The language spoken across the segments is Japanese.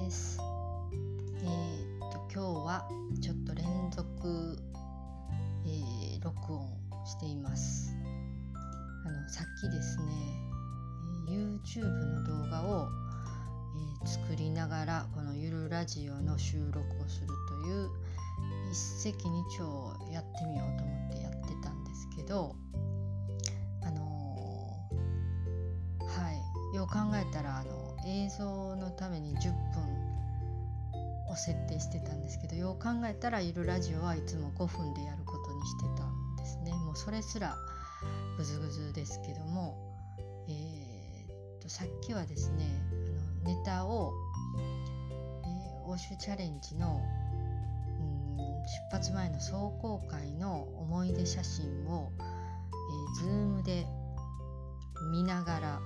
です。えー、っと今日はちょっと連続、えー、録音しています。あのさっきですね、YouTube の動画を、えー、作りながらこのゆるラジオの収録をするという一石二鳥をやってみようと思ってやってたんですけど。はいよう考えたらあの映像のために10分を設定してたんですけどよう考えたらゆるラジオはいつも5分でやることにしてたんですね。もうそれすらぐずぐずですけども、えー、とさっきはですねあのネタを、えー、欧州チャレンジのうん出発前の壮行会の思い出写真を、えー、Zoom で見ながら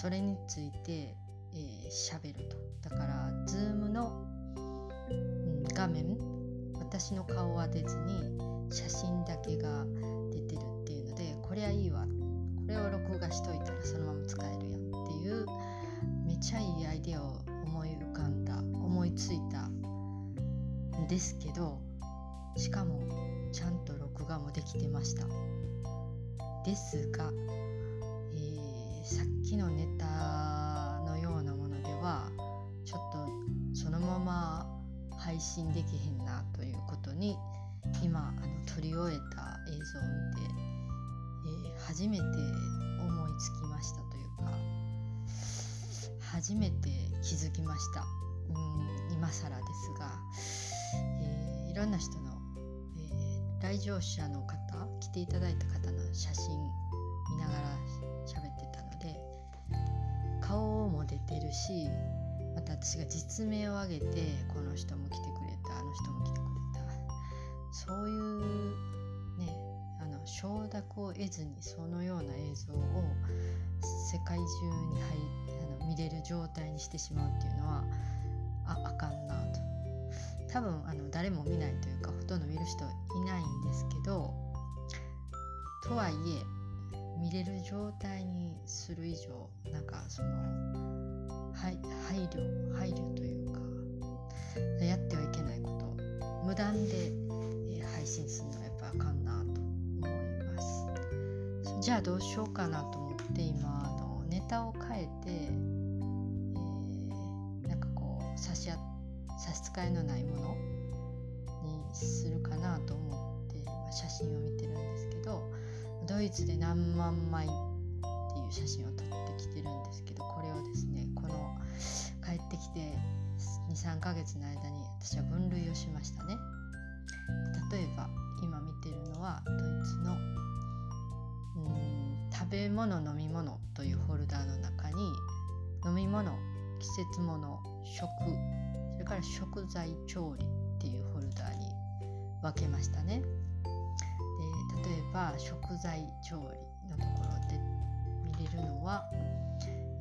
それについて喋、えー、ると。だから、画面私の顔は出ずに写真だけが出てるっていうのでこりゃいいわ。これを録画しといたらそのまま使えるやんっていうめちゃいいアイデアを思い浮かんだ思いついたんですけどしかもちゃんと録画もできてました。ですが、えー、さっきのネタのようなものでは配信できへんなということに今あの撮り終えた映像を見て、えー、初めて思いつきましたというか初めて気づきました。うん今更ですが、えー、いろんな人の、えー、来場者の方来ていただいた方の写真見ながら喋ってたので顔も出てるし私が実名を挙げてこの人も来てくれたあの人も来てくれた。そういうねあの承諾を得ずにそのような映像を世界中に入あの見れる状態にしてしまうっていうのはああかんなと。多分あの誰も見ないというかほとんど見る人いないんですけどとはいえ見れる状態にする以上なんかその配慮こと無断で配信するのはやっぱあかんなと思います。じゃあどうしようかなと思って今あのネタを変えて、えー、なんかこう差し差し支えのないものにするかなと思って今写真を見てるんですけどドイツで何万枚っていう写真を撮ってきてるんですけど3ヶ月の間に私は分類をしましたね。例えば今見てるのはドイツのうん食べ物飲み物というフォルダーの中に飲み物季節物食それから食材調理っていうフォルダーに分けましたね。で例えば食材調理のところで見れるのは、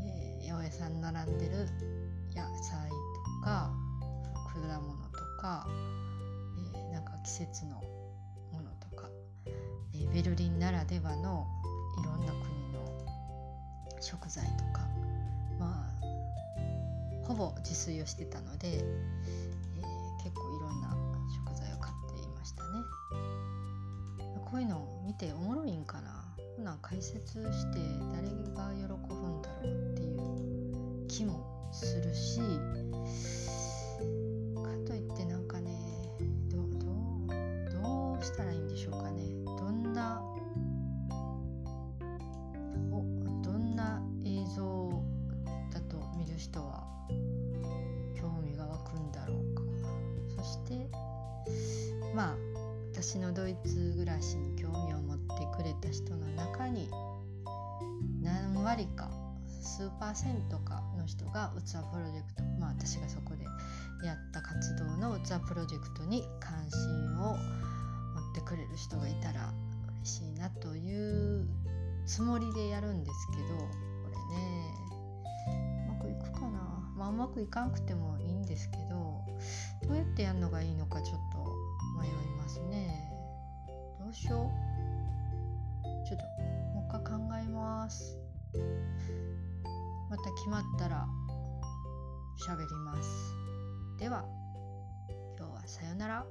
えー、八百屋さん並んでる物とか季節のものとか、えー、ベルリンならではのいろんな国の食材とかまあほぼ自炊をしてたので、えー、結構いろんな食材を買っていましたね。こういうのを見ておもろいんかな。こんなん解説して誰が喜ぶんだろうっていう気もするしまあ私のドイツ暮らしに興味を持ってくれた人の中に何割か数パーセントかの人が器プロジェクトまあ私がそこでやった活動の器プロジェクトに関心を持ってくれる人がいたら嬉しいなというつもりでやるんですけどこれねうまくいくかな。まあうまくいかんくてもいいんですけどどうやってやるのがいいのかちょっと決まったら喋ります。では今日はさよなら。